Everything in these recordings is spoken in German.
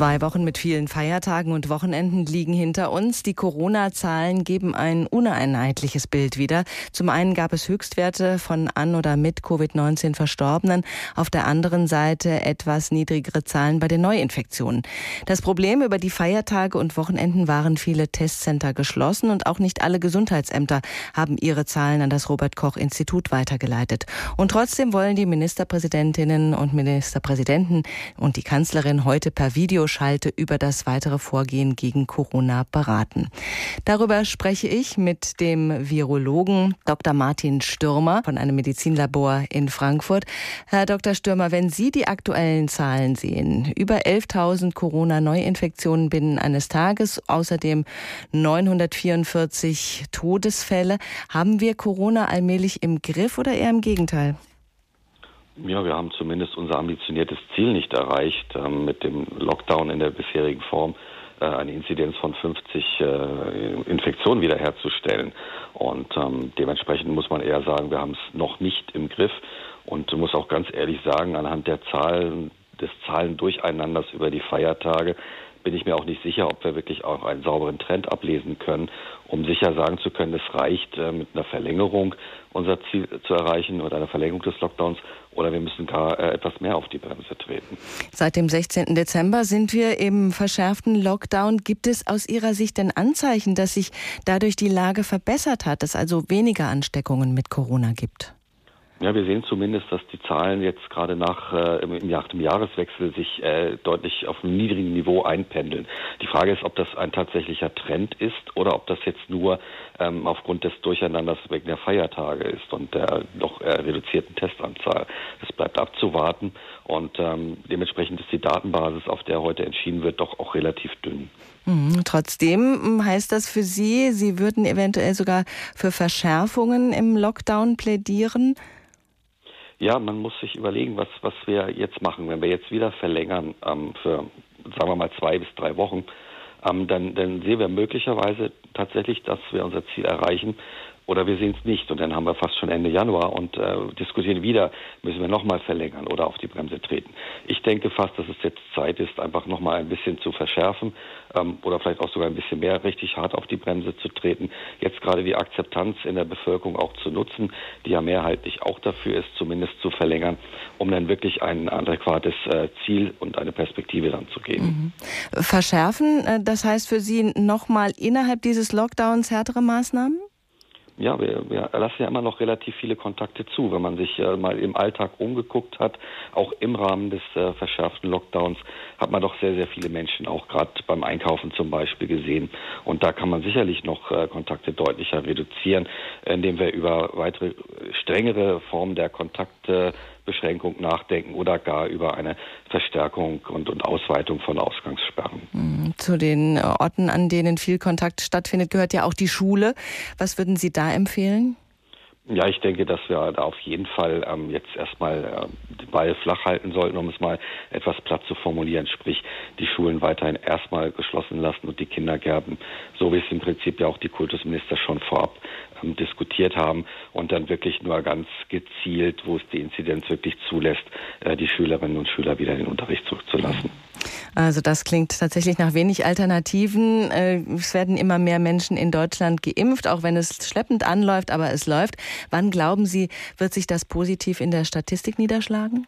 Zwei Wochen mit vielen Feiertagen und Wochenenden liegen hinter uns. Die Corona-Zahlen geben ein uneinheitliches Bild wieder. Zum einen gab es Höchstwerte von an oder mit Covid-19 Verstorbenen, auf der anderen Seite etwas niedrigere Zahlen bei den Neuinfektionen. Das Problem über die Feiertage und Wochenenden waren viele Testcenter geschlossen und auch nicht alle Gesundheitsämter haben ihre Zahlen an das Robert Koch Institut weitergeleitet. Und trotzdem wollen die Ministerpräsidentinnen und Ministerpräsidenten und die Kanzlerin heute per Video Videoschalte über das weitere Vorgehen gegen Corona beraten. Darüber spreche ich mit dem Virologen Dr. Martin Stürmer von einem Medizinlabor in Frankfurt. Herr Dr. Stürmer, wenn Sie die aktuellen Zahlen sehen, über 11.000 Corona-Neuinfektionen binnen eines Tages, außerdem 944 Todesfälle, haben wir Corona allmählich im Griff oder eher im Gegenteil? Ja, wir haben zumindest unser ambitioniertes Ziel nicht erreicht, ähm, mit dem Lockdown in der bisherigen Form äh, eine Inzidenz von 50 äh, Infektionen wiederherzustellen. Und ähm, dementsprechend muss man eher sagen, wir haben es noch nicht im Griff und muss auch ganz ehrlich sagen, anhand der Zahlen des Zahlendurcheinanders über die Feiertage bin ich mir auch nicht sicher, ob wir wirklich auch einen sauberen Trend ablesen können, um sicher sagen zu können, es reicht äh, mit einer Verlängerung unser Ziel zu erreichen oder einer Verlängerung des Lockdowns oder wir müssen gar äh, etwas mehr auf die Bremse treten. Seit dem 16. Dezember sind wir im verschärften Lockdown. Gibt es aus Ihrer Sicht denn Anzeichen, dass sich dadurch die Lage verbessert hat, dass also weniger Ansteckungen mit Corona gibt? Ja, wir sehen zumindest, dass die Zahlen jetzt gerade nach äh, im, nach Jahreswechsel sich äh, deutlich auf einem niedrigen Niveau einpendeln. Die Frage ist, ob das ein tatsächlicher Trend ist oder ob das jetzt nur ähm, aufgrund des Durcheinanders wegen der Feiertage ist und der doch äh, reduzierten Testanzahl. Das bleibt abzuwarten und ähm, dementsprechend ist die Datenbasis, auf der heute entschieden wird, doch auch relativ dünn. Mhm, trotzdem heißt das für Sie, Sie würden eventuell sogar für Verschärfungen im Lockdown plädieren? Ja, man muss sich überlegen, was, was wir jetzt machen. Wenn wir jetzt wieder verlängern ähm, für, sagen wir mal, zwei bis drei Wochen, ähm, dann, dann sehen wir möglicherweise tatsächlich, dass wir unser Ziel erreichen, oder wir sehen es nicht und dann haben wir fast schon Ende Januar und äh, diskutieren wieder, müssen wir nochmal verlängern oder auf die Bremse treten. Ich denke fast, dass es jetzt Zeit ist, einfach nochmal ein bisschen zu verschärfen ähm, oder vielleicht auch sogar ein bisschen mehr richtig hart auf die Bremse zu treten. Jetzt gerade die Akzeptanz in der Bevölkerung auch zu nutzen, die ja mehrheitlich auch dafür ist, zumindest zu verlängern, um dann wirklich ein adäquates äh, Ziel und eine Perspektive dann zu geben. Mhm. Verschärfen, äh, das heißt für Sie nochmal innerhalb dieses Lockdowns härtere Maßnahmen? ja, wir, wir lassen ja immer noch relativ viele Kontakte zu. Wenn man sich äh, mal im Alltag umgeguckt hat, auch im Rahmen des äh, verschärften Lockdowns, hat man doch sehr, sehr viele Menschen auch gerade beim Einkaufen zum Beispiel gesehen. Und da kann man sicherlich noch äh, Kontakte deutlicher reduzieren, indem wir über weitere strengere Formen der Kontakte Beschränkung nachdenken oder gar über eine Verstärkung und, und Ausweitung von Ausgangssperren. Hm, zu den Orten, an denen viel Kontakt stattfindet, gehört ja auch die Schule. Was würden Sie da empfehlen? Ja, ich denke, dass wir da auf jeden Fall ähm, jetzt erstmal äh, den Ball flach halten sollten, um es mal etwas platt zu formulieren, sprich die Schulen weiterhin erstmal geschlossen lassen und die Kindergärten, so wie es im Prinzip ja auch die Kultusminister schon vorab ähm, diskutiert haben und dann wirklich nur ganz gezielt, wo es die Inzidenz wirklich zulässt, äh, die Schülerinnen und Schüler wieder in den Unterricht zurückzulassen. Also das klingt tatsächlich nach wenig Alternativen. Äh, es werden immer mehr Menschen in Deutschland geimpft, auch wenn es schleppend anläuft, aber es läuft. Wann glauben Sie, wird sich das positiv in der Statistik niederschlagen?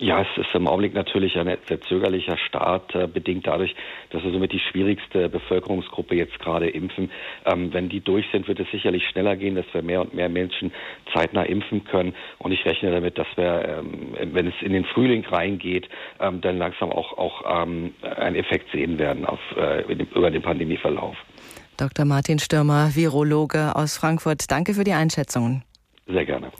Ja, es ist im Augenblick natürlich ein sehr zögerlicher Start, äh, bedingt dadurch, dass wir somit die schwierigste Bevölkerungsgruppe jetzt gerade impfen. Ähm, wenn die durch sind, wird es sicherlich schneller gehen, dass wir mehr und mehr Menschen zeitnah impfen können. Und ich rechne damit, dass wir, ähm, wenn es in den Frühling reingeht, ähm, dann langsam auch, auch ähm, einen Effekt sehen werden auf, äh, über den Pandemieverlauf. Dr. Martin Stürmer, Virologe aus Frankfurt. Danke für die Einschätzungen. Sehr gerne.